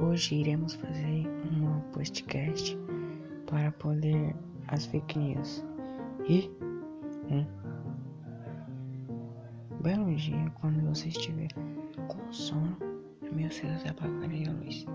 hoje iremos fazer um podcast para poder as fake news. E um belo dia, quando você estiver com sono, é meu cedo apagarei a luz.